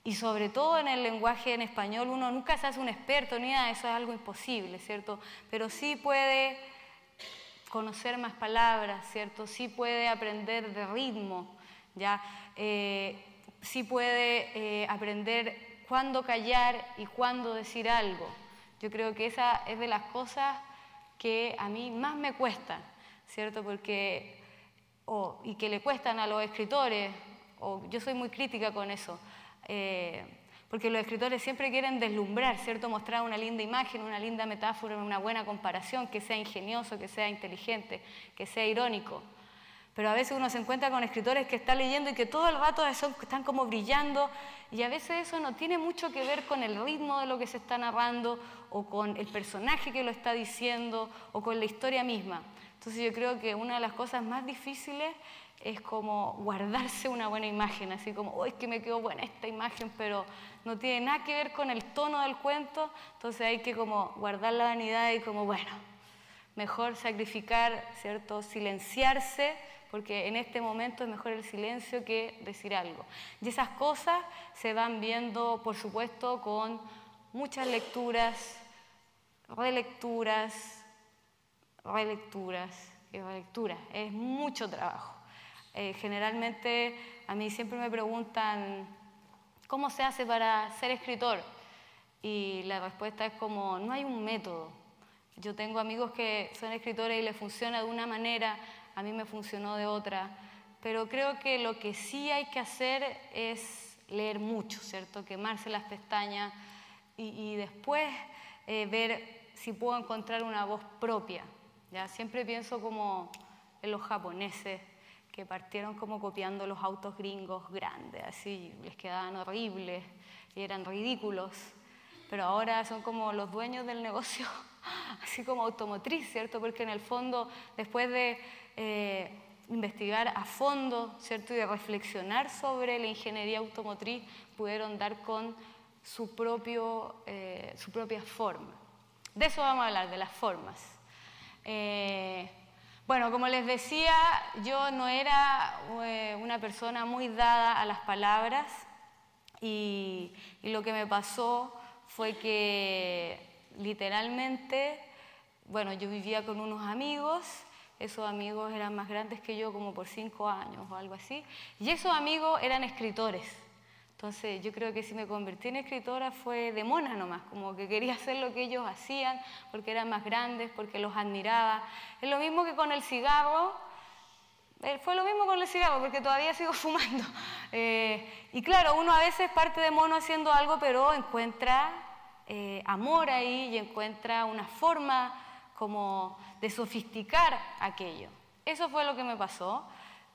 Y sobre todo en el lenguaje en español, uno nunca se hace un experto ni nada, eso es algo imposible, ¿cierto? Pero sí puede conocer más palabras, ¿cierto? Sí puede aprender de ritmo, ¿ya? Eh, sí puede eh, aprender cuándo callar y cuándo decir algo. Yo creo que esa es de las cosas que a mí más me cuestan, ¿cierto? Porque, y que le cuestan a los escritores, o yo soy muy crítica con eso, eh, porque los escritores siempre quieren deslumbrar, ¿cierto? Mostrar una linda imagen, una linda metáfora, una buena comparación, que sea ingenioso, que sea inteligente, que sea irónico. Pero a veces uno se encuentra con escritores que están leyendo y que todo el rato están como brillando y a veces eso no tiene mucho que ver con el ritmo de lo que se está narrando o con el personaje que lo está diciendo o con la historia misma. Entonces yo creo que una de las cosas más difíciles es como guardarse una buena imagen, así como, oh, es que me quedó buena esta imagen, pero no tiene nada que ver con el tono del cuento, entonces hay que como guardar la vanidad y como, bueno, mejor sacrificar, ¿cierto? Silenciarse porque en este momento es mejor el silencio que decir algo. Y esas cosas se van viendo, por supuesto, con muchas lecturas, relecturas, relecturas y relecturas. Es mucho trabajo. Eh, generalmente a mí siempre me preguntan, ¿cómo se hace para ser escritor? Y la respuesta es como, no hay un método. Yo tengo amigos que son escritores y les funciona de una manera, a mí me funcionó de otra, pero creo que lo que sí hay que hacer es leer mucho, ¿cierto? Quemarse las pestañas y, después eh, ver si puedo encontrar una voz propia. ¿ya? Siempre pienso como en los japoneses que partieron como copiando los autos gringos grandes, así les quedaban horribles y eran ridículos, pero ahora son como los dueños del negocio, así como automotriz, ¿cierto? Porque en el fondo, después de eh, investigar a fondo, ¿cierto? Y de reflexionar sobre la ingeniería automotriz, pudieron dar con su, propio, eh, su propia forma. De eso vamos a hablar, de las formas. Eh, bueno, como les decía, yo no era una persona muy dada a las palabras y, y lo que me pasó fue que literalmente, bueno, yo vivía con unos amigos esos amigos eran más grandes que yo como por cinco años o algo así, y esos amigos eran escritores. Entonces yo creo que si me convertí en escritora fue de mona nomás, como que quería hacer lo que ellos hacían porque eran más grandes, porque los admiraba. Es lo mismo que con el cigarro, eh, fue lo mismo con el cigarro porque todavía sigo fumando. Eh, y claro, uno a veces parte de mono haciendo algo, pero encuentra eh, amor ahí y encuentra una forma como de sofisticar aquello. Eso fue lo que me pasó.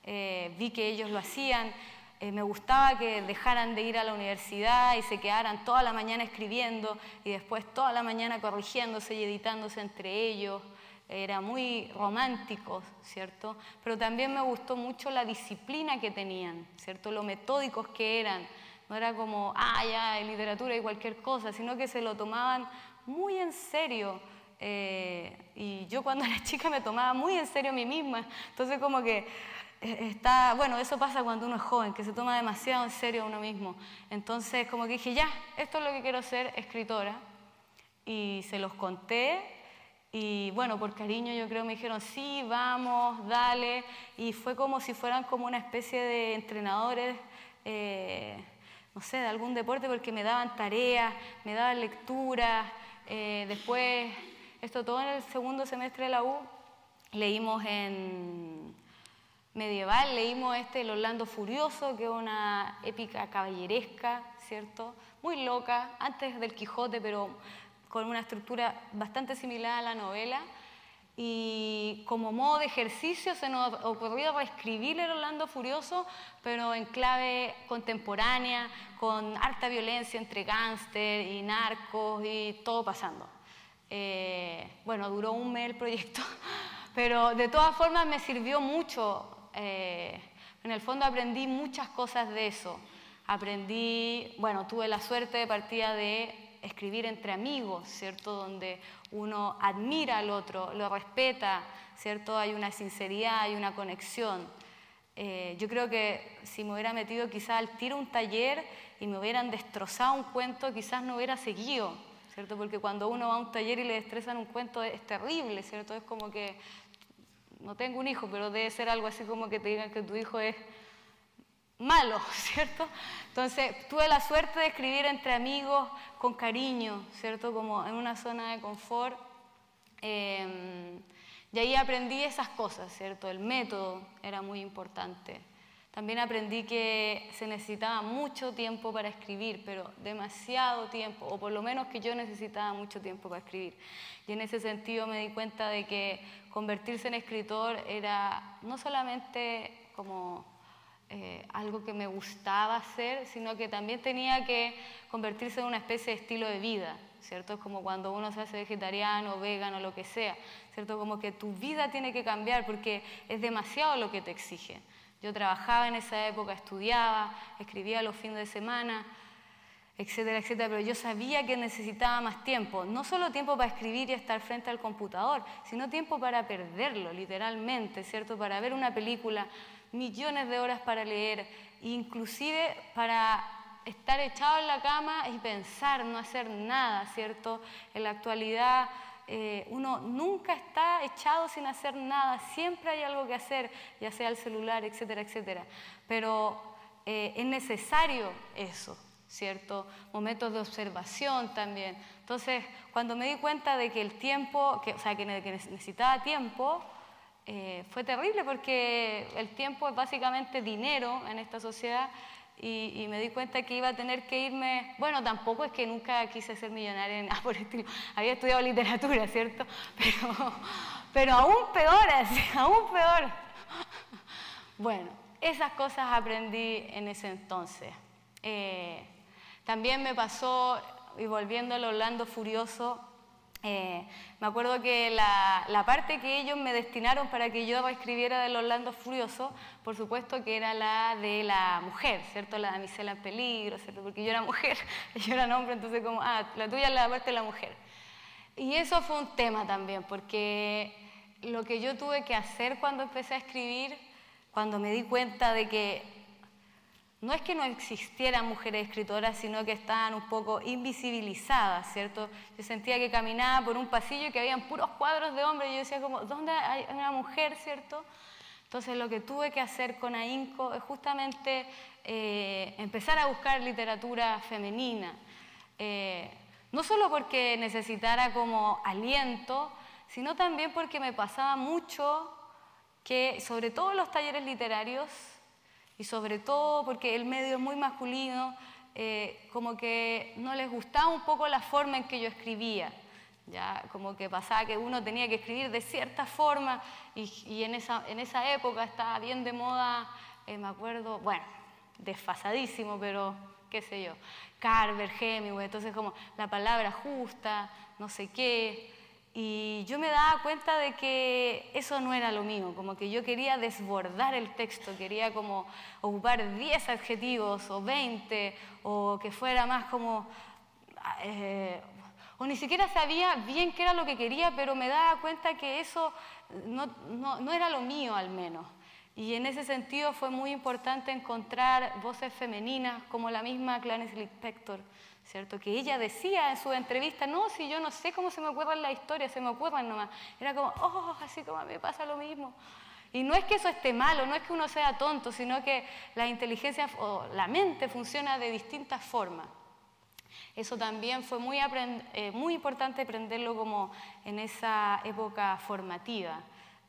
Eh, vi que ellos lo hacían. Eh, me gustaba que dejaran de ir a la universidad y se quedaran toda la mañana escribiendo y después toda la mañana corrigiéndose y editándose entre ellos. era muy romántico, ¿cierto? Pero también me gustó mucho la disciplina que tenían, ¿cierto? Lo metódicos que eran. No era como, ah, ya, literatura y cualquier cosa, sino que se lo tomaban muy en serio. Eh, y yo cuando era chica me tomaba muy en serio a mí misma. Entonces como que está, bueno, eso pasa cuando uno es joven, que se toma demasiado en serio a uno mismo. Entonces como que dije, ya, esto es lo que quiero ser, escritora. Y se los conté y bueno, por cariño yo creo me dijeron, sí, vamos, dale. Y fue como si fueran como una especie de entrenadores, eh, no sé, de algún deporte, porque me daban tareas, me daban lecturas. Eh, después, esto todo en el segundo semestre de la U, leímos en medieval, leímos este El Orlando Furioso, que es una épica caballeresca, ¿cierto? Muy loca, antes del Quijote, pero con una estructura bastante similar a la novela. Y como modo de ejercicio se nos ocurrió reescribir el Orlando Furioso, pero en clave contemporánea, con harta violencia entre gángster y narcos y todo pasando. Eh, bueno, duró un mes el proyecto, pero de todas formas me sirvió mucho. Eh, en el fondo aprendí muchas cosas de eso. Aprendí, bueno, tuve la suerte de partida de escribir entre amigos, ¿cierto? Donde uno admira al otro, lo respeta, ¿cierto? Hay una sinceridad, hay una conexión. Eh, yo creo que si me hubiera metido quizás al tiro un taller y me hubieran destrozado un cuento, quizás no hubiera seguido, ¿cierto? Porque cuando uno va a un taller y le destrozan un cuento es terrible, ¿cierto? Es como que, no tengo un hijo, pero debe ser algo así como que te digan que tu hijo es malo, ¿cierto? Entonces, tuve la suerte de escribir entre amigos con cariño, ¿cierto? Como en una zona de confort. Em, y ahí aprendí esas cosas, ¿cierto? El método era muy importante. También aprendí que se necesitaba mucho tiempo para escribir, pero demasiado tiempo, o por lo menos que yo necesitaba mucho tiempo para escribir. Y en ese sentido me di cuenta de que convertirse en escritor era no solamente como eh, algo que me gustaba hacer, sino que también tenía que convertirse en una especie de estilo de vida, ¿cierto? Es como cuando uno se hace vegetariano, vegano, lo que sea, ¿cierto? Como que tu vida tiene que cambiar porque es demasiado lo que te exige. Yo trabajaba en esa época, estudiaba, escribía los fines de semana, etcétera, etcétera, pero yo sabía que necesitaba más tiempo, no solo tiempo para escribir y estar frente al computador, sino tiempo para perderlo, literalmente, ¿cierto? Para ver una película, millones de horas para leer, inclusive para estar echado en la cama y pensar, no hacer nada, ¿cierto? En la actualidad eh, uno nunca está echado sin hacer nada, siempre hay algo que hacer, ya sea el celular, etcétera, etcétera. Pero eh, es necesario eso, ¿cierto? Momentos de observación también. Entonces, cuando me di cuenta de que el tiempo, que, o sea, que necesitaba tiempo, eh, fue terrible porque el tiempo es básicamente dinero en esta sociedad y, me di cuenta que iba a tener que irme, bueno, tampoco es que nunca quise ser millonaria en nada por estilo, había estudiado literatura, ¿cierto? Pero, pero aún peor, así, aún peor. Bueno, esas cosas aprendí en ese entonces. Eh, también me pasó, y volviendo al Orlando Furioso, eh, me acuerdo que la, parte que ellos me destinaron para que yo escribiera del Orlando Furioso, por supuesto que era la de la mujer, ¿cierto? La damisela en peligro, ¿cierto? Porque yo era mujer, yo era hombre, entonces como, ah, la tuya es la parte de la mujer. Y eso fue un tema también, porque lo que yo tuve que hacer cuando empecé a escribir, cuando me di cuenta de que no es que no existieran mujeres escritoras, sino que estaban un poco invisibilizadas, ¿cierto? Yo sentía que caminaba por un pasillo y que habían puros cuadros de hombres y yo decía como, ¿dónde hay una mujer, ¿cierto? Entonces lo que tuve que hacer con AINCO es justamente eh, empezar a buscar literatura femenina. Eh, no solo porque necesitara como aliento, sino también porque me pasaba mucho que, sobre todo en los talleres literarios, y sobre todo porque el medio es muy masculino, eh, como que no les gustaba un poco la forma en que yo escribía. Ya, como que pasaba que uno tenía que escribir de cierta forma y, en, esa, en esa época estaba bien de moda, eh, me acuerdo, bueno, desfasadísimo, pero qué sé yo, Carver, Hemingway, entonces como la palabra justa, no sé qué, Y yo me daba cuenta de que eso no era lo mío, como que yo quería desbordar el texto, quería como ocupar 10 adjetivos o 20, o que fuera más como... Eh, o ni siquiera sabía bien qué era lo que quería, pero me daba cuenta que eso no, no, no era lo mío al menos. Y en ese sentido fue muy importante encontrar voces femeninas como la misma Clarice Lispector, ¿cierto? Que ella decía en su entrevista, no, si yo no sé cómo se me acuerdan las historias, se me acuerdan nomás. Era como, oh, así como me pasa lo mismo. Y no es que eso esté malo, no es que uno sea tonto, sino que la inteligencia o la mente funciona de distintas formas. Eso también fue muy, eh, muy importante aprenderlo como en esa época formativa.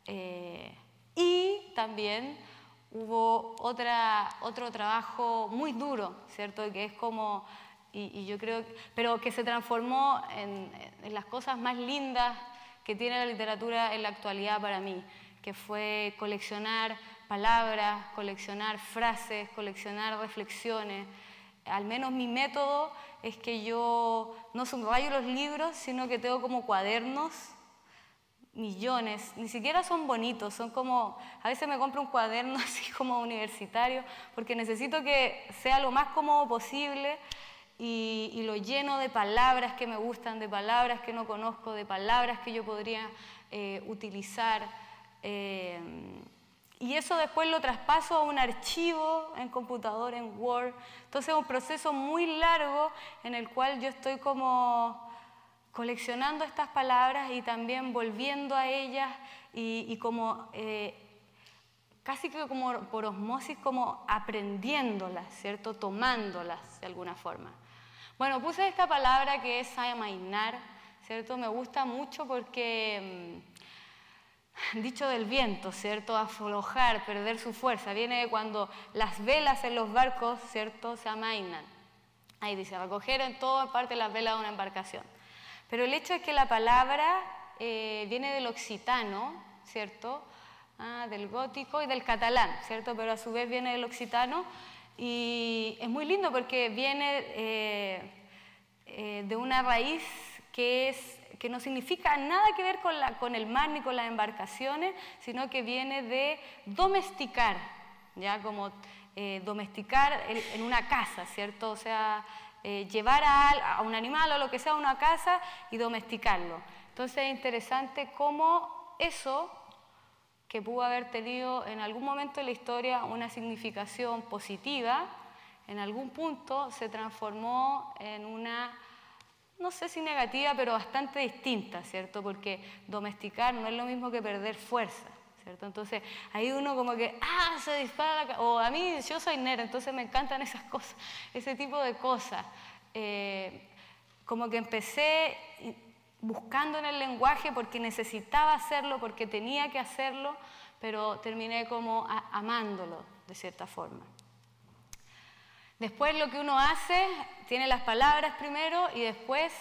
Eh, y también hubo otra, otro trabajo muy duro, ¿cierto? Que es como, y, yo creo, pero que se transformó en, en, las cosas más lindas que tiene la literatura en la actualidad para mí, que fue coleccionar palabras, coleccionar frases, coleccionar reflexiones. Al menos mi método es que yo no subrayo los libros, sino que tengo como cuadernos millones, ni siquiera son bonitos, son como, a veces me compro un cuaderno así como universitario, porque necesito que sea lo más cómodo posible y, lo lleno de palabras que me gustan, de palabras que no conozco, de palabras que yo podría eh, utilizar. Eh, y eso después lo traspaso a un archivo en computador, en Word. Entonces es un proceso muy largo en el cual yo estoy como coleccionando estas palabras y también volviendo a ellas y, como eh, casi que como por osmosis, como aprendiéndolas, ¿cierto? Tomándolas de alguna forma. Bueno, puse esta palabra que es amainar, ¿cierto? Me gusta mucho porque, mm, dicho del viento, ¿cierto? Aflojar, perder su fuerza, viene de cuando las velas en los barcos, ¿cierto? Se amainan. Ahí dice, recoger en toda parte las velas de una embarcación. Pero el hecho es que la palabra eh, viene del occitano, ¿cierto? Ah, del gótico y del catalán, ¿cierto? Pero a su vez viene del occitano y es muy lindo porque viene eh, eh, de una raíz que, es, que no significa nada que ver con, la, con el mar ni con las embarcaciones, sino que viene de domesticar, ya como domesticar en una casa, ¿cierto? O sea, eh, llevar a, un animal o lo que sea a una casa y domesticarlo. Entonces es interesante cómo eso, que pudo haber tenido en algún momento de la historia una significación positiva, en algún punto se transformó en una, no sé si negativa, pero bastante distinta, ¿cierto? Porque domesticar no es lo mismo que perder fuerza. ¿cierto? Entonces, ahí uno como que, ah, se dispara la O a mí, yo soy nerd, entonces me encantan esas cosas, ese tipo de cosas. Eh, como que empecé buscando en el lenguaje porque necesitaba hacerlo, porque tenía que hacerlo, pero terminé como amándolo de cierta forma. Después lo que uno hace, tiene las palabras primero y después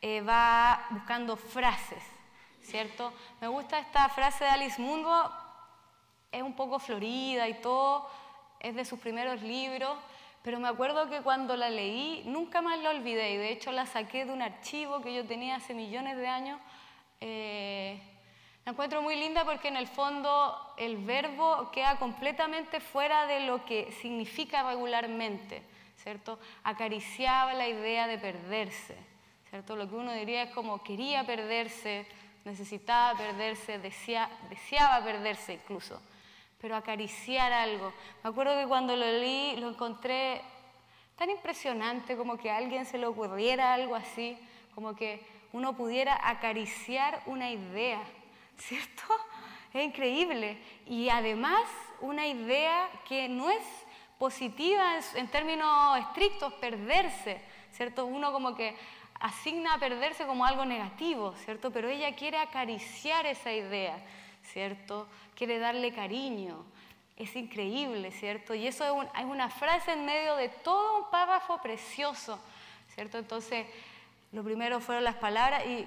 eh, va buscando frases. ¿cierto? Me gusta esta frase de Alice Mungo, es un poco florida y todo, es de sus primeros libros, pero me acuerdo que cuando la leí nunca más la olvidé y de hecho la saqué de un archivo que yo tenía hace millones de años. Eh, la encuentro muy linda porque en el fondo el verbo queda completamente fuera de lo que significa regularmente, ¿cierto? Acariciaba la idea de perderse, ¿cierto? Lo que uno diría es como quería perderse, necesitaba perderse, deseaba perderse incluso, pero acariciar algo. Me acuerdo que cuando lo leí lo encontré tan impresionante como que a alguien se le ocurriera algo así, como que uno pudiera acariciar una idea, ¿cierto? Es increíble. Y además una idea que no es positiva en, términos estrictos, perderse, ¿cierto? Uno como que asigna a perderse como algo negativo, ¿cierto? Pero ella quiere acariciar esa idea, ¿cierto? Quiere darle cariño. Es increíble, ¿cierto? Y eso es, una frase en medio de todo un párrafo precioso, ¿cierto? Entonces, lo primero fueron las palabras y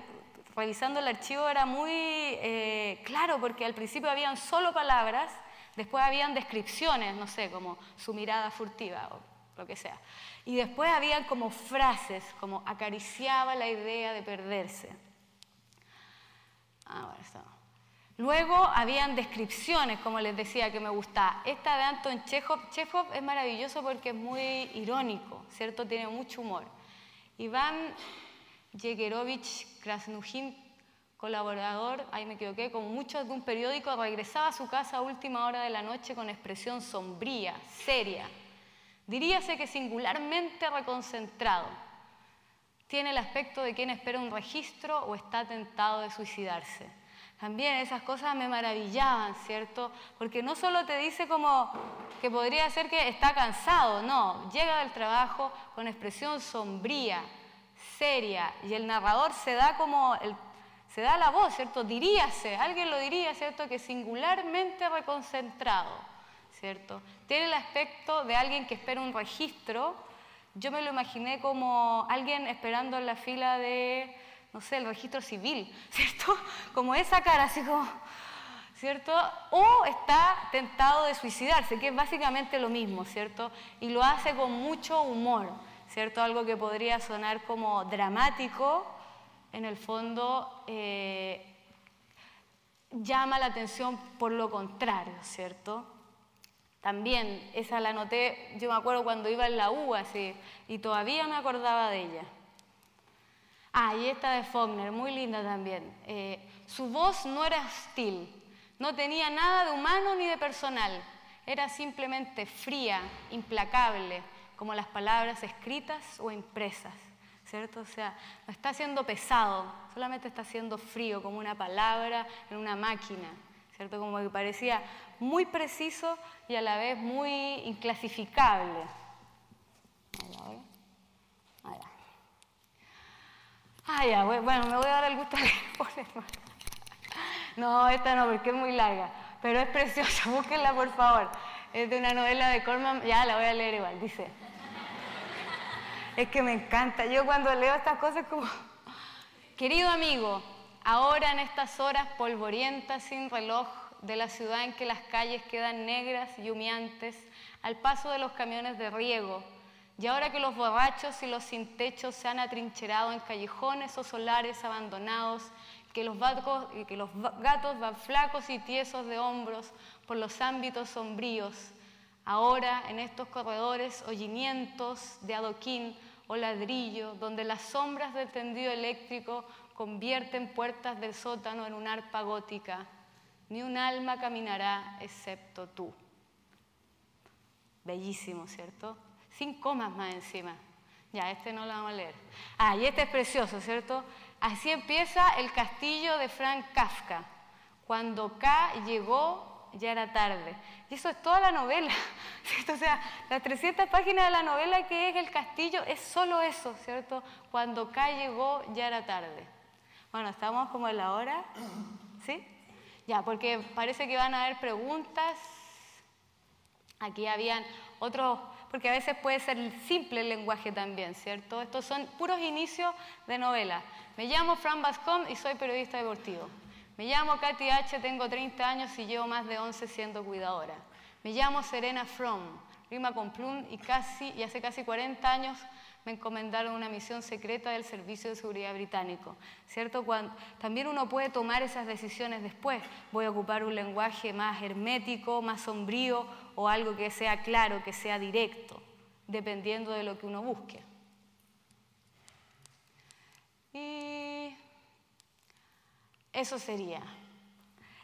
revisando el archivo era muy eh, claro porque al principio habían solo palabras, después habían descripciones, no sé, como su mirada furtiva o lo que sea. Y después había como frases, como acariciaba la idea de perderse. Ah, bueno, está. Luego habían descripciones, como les decía, que me gustaba. Esta de Anton Chekhov, Chekhov es maravilloso porque es muy irónico, ¿cierto? Tiene mucho humor. Iván Yegerovich Krasnujin, colaborador, ahí me equivoqué, con muchos de un periódico, regresaba a su casa a última hora de la noche con expresión sombría, seria. Diríase que singularmente reconcentrado. Tiene el aspecto de quien espera un registro o está tentado de suicidarse. También esas cosas me maravillaban, ¿cierto? Porque no solo te dice como que podría ser que está cansado, no, llega del trabajo con expresión sombría, seria, y el narrador se da como, se da la voz, ¿cierto? Diríase, alguien lo diría, ¿cierto? Que singularmente reconcentrado, ¿cierto? Tiene el aspecto de alguien que espera un registro, yo me lo imaginé como alguien esperando en la fila de no sé, el registro civil, ¿cierto? Como esa cara, así como, ¿cierto? O está tentado de suicidarse, que es básicamente lo mismo, ¿cierto? Y lo hace con mucho humor, ¿cierto? Algo que podría sonar como dramático, en el fondo eh, llama la atención por lo contrario, ¿cierto? También, esa la noté, yo me acuerdo cuando iba en la U, así, y todavía me acordaba de ella. Ah, y esta de Faulkner, muy linda también. Eh, su voz no era hostil, no tenía nada de humano ni de personal, era simplemente fría, implacable, como las palabras escritas o impresas, ¿cierto? O sea, no está siendo pesado, solamente está siendo frío, como una palabra en una máquina, ¿cierto? Como que parecía muy preciso y a la vez muy inclasificable. Ah, ya, bueno, me voy a dar el gusto de No, esta no, porque es muy larga, pero es preciosa, búsquenla por favor. Es de una novela de Corman, ya la voy a leer igual, dice. Es que me encanta, yo cuando leo estas cosas como, querido amigo, ahora en estas horas polvorientas sin reloj de la ciudad en que las calles quedan negras y humeantes al paso de los camiones de riego, y ahora que los borrachos y los sin techo se han atrincherado en callejones o solares abandonados, que los, que los gatos van flacos y tiesos de hombros por los ámbitos sombríos, ahora en estos corredores hollimientos de adoquín o ladrillo, donde las sombras del tendido eléctrico convierten puertas del sótano en un arpa gótica, ni un alma caminará excepto tú. Bellísimo, ¿cierto? Sin comas más encima. Ya, este no lo vamos a leer. Ah, y este es precioso, ¿cierto? Así empieza el castillo de Frank Kafka. Cuando K llegó, ya era tarde. Y eso es toda la novela, ¿cierto? O sea, las 300 páginas de la novela que es el castillo es solo eso, ¿cierto? Cuando K llegó, ya era tarde. Bueno, estamos como en la hora, ¿sí? Ya, porque parece que van a haber preguntas. Aquí habían otros porque a veces puede ser simple el lenguaje también, ¿cierto? Estos son puros inicios de novela. Me llamo Fran Bascom y soy periodista deportivo. Me llamo Katy H., tengo 30 años y llevo más de 11 siendo cuidadora. Me llamo Serena From, rima con plum y, casi, y hace casi 40 años me encomendaron una misión secreta del Servicio de Seguridad Británico. ¿Cierto? Cuando, también uno puede tomar esas decisiones después. Voy a ocupar un lenguaje más hermético, más sombrío o algo que sea claro, que sea directo, dependiendo de lo que uno busque. Y eso sería.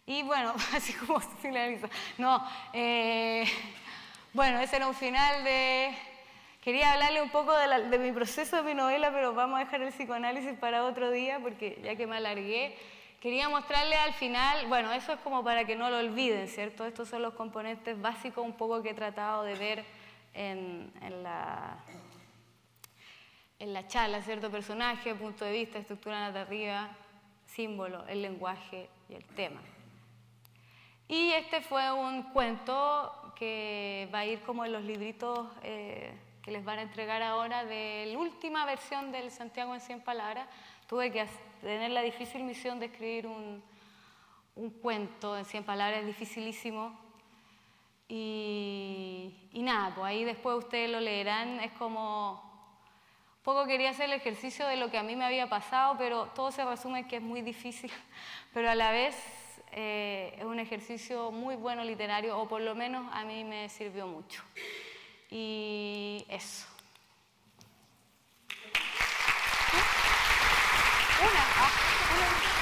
Y bueno, así como finaliza. No, eh, bueno, ese era un final de Quería hablarle un poco de, mi proceso de mi novela, pero vamos a dejar el psicoanálisis para otro día, porque ya que me alargué, quería mostrarle al final, bueno, eso es como para que no lo olviden, ¿cierto? Estos son los componentes básicos un poco que he tratado de ver en, la, en la charla, ¿cierto? Personaje, punto de vista, estructura narrativa, símbolo, el lenguaje y el tema. Y este fue un cuento que va a ir como en los libritos... Eh, que les van a entregar ahora de la última versión del Santiago en 100 palabras. Tuve que tener la difícil misión de escribir un, un cuento en 100 palabras, es dificilísimo. Y, y, nada, pues ahí después ustedes lo leerán, es como poco quería hacer el ejercicio de lo que a mí me había pasado, pero todo se resume en que es muy difícil, pero a la vez eh, es un ejercicio muy bueno literario, o por lo menos a mí me sirvió mucho. Y eso. Una, ah.